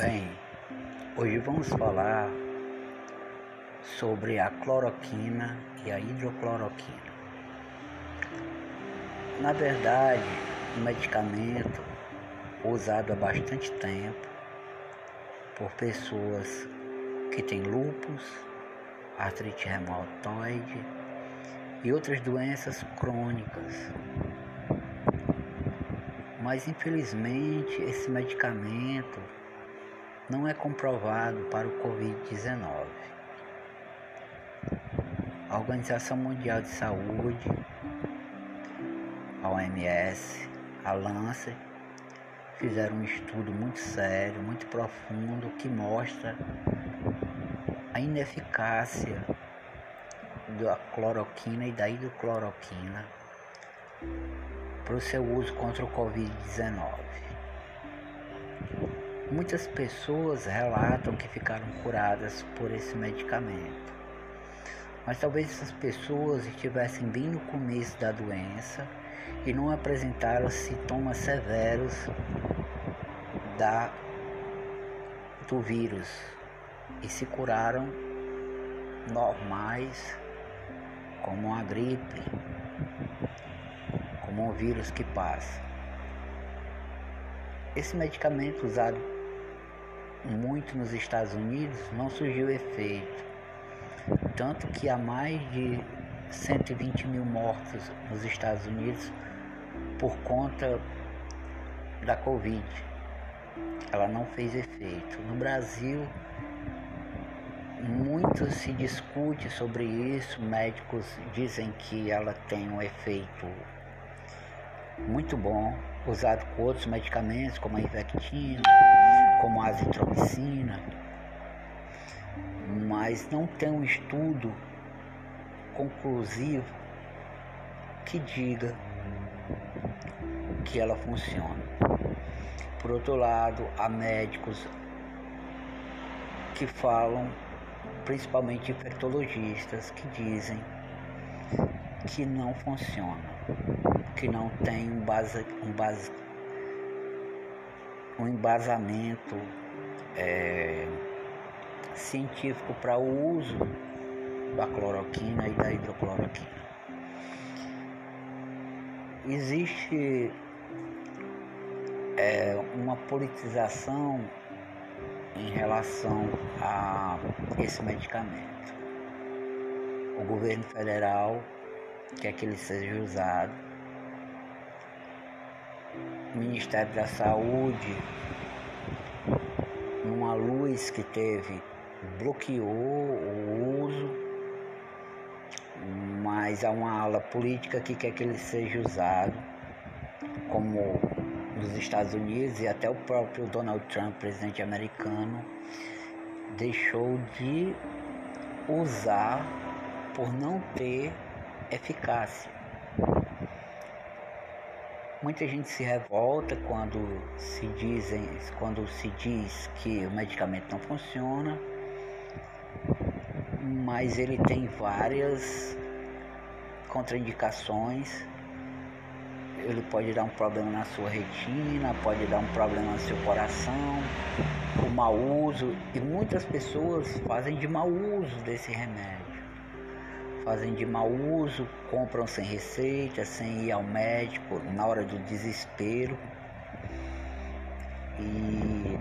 Bem, hoje vamos falar sobre a cloroquina e a hidrocloroquina. Na verdade, um medicamento usado há bastante tempo por pessoas que têm lúpus, artrite reumatoide e outras doenças crônicas. Mas infelizmente esse medicamento não é comprovado para o Covid-19. A Organização Mundial de Saúde, a OMS, a Lancet, fizeram um estudo muito sério, muito profundo, que mostra a ineficácia da cloroquina e da hidrocloroquina para o seu uso contra o Covid-19. Muitas pessoas relatam que ficaram curadas por esse medicamento. Mas talvez essas pessoas estivessem bem no começo da doença e não apresentaram sintomas severos da, do vírus e se curaram normais como a gripe, como um vírus que passa. Esse medicamento usado muito nos Estados Unidos, não surgiu efeito. Tanto que há mais de 120 mil mortos nos Estados Unidos por conta da Covid. Ela não fez efeito. No Brasil, muito se discute sobre isso. Médicos dizem que ela tem um efeito muito bom, usado com outros medicamentos, como a Ivectina como a azitromicina, mas não tem um estudo conclusivo que diga que ela funciona. Por outro lado, há médicos que falam, principalmente infectologistas, que dizem que não funciona, que não tem um base, um base um embasamento é, científico para o uso da cloroquina e da hidrocloroquina. Existe é, uma politização em relação a esse medicamento. O governo federal quer que ele seja usado Ministério da Saúde, numa luz que teve, bloqueou o uso, mas há uma ala política que quer que ele seja usado, como nos Estados Unidos e até o próprio Donald Trump, presidente americano, deixou de usar por não ter eficácia. Muita gente se revolta quando se dizem, quando se diz que o medicamento não funciona, mas ele tem várias contraindicações. Ele pode dar um problema na sua retina, pode dar um problema no seu coração, o mau uso, e muitas pessoas fazem de mau uso desse remédio fazem de mau uso, compram sem receita, sem ir ao médico, na hora do desespero. E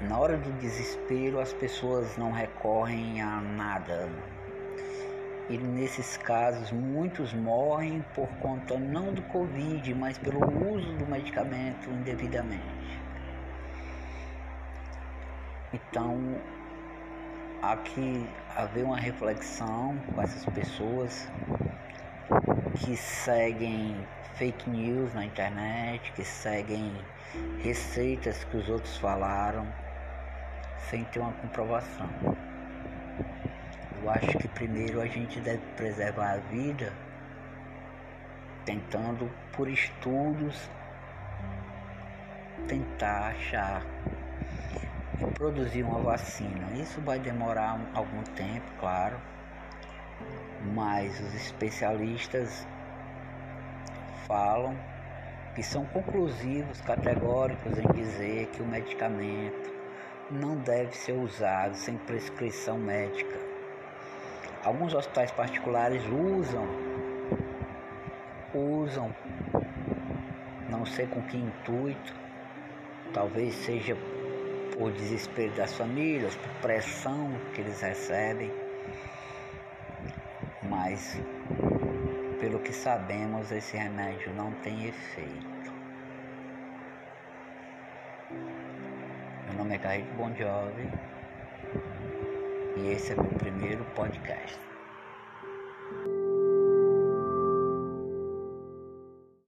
na hora do desespero as pessoas não recorrem a nada. E nesses casos muitos morrem por conta não do Covid, mas pelo uso do medicamento indevidamente. Então há que haver uma reflexão com essas pessoas que seguem fake news na internet, que seguem receitas que os outros falaram sem ter uma comprovação. Eu acho que primeiro a gente deve preservar a vida tentando por estudos tentar achar produzir uma vacina. Isso vai demorar algum tempo, claro, mas os especialistas falam que são conclusivos, categóricos em dizer que o medicamento não deve ser usado sem prescrição médica. Alguns hospitais particulares usam, usam, não sei com que intuito, talvez seja por desespero das famílias, por pressão que eles recebem, mas pelo que sabemos, esse remédio não tem efeito. Meu nome é Carrito Bon Jovi e esse é meu primeiro podcast.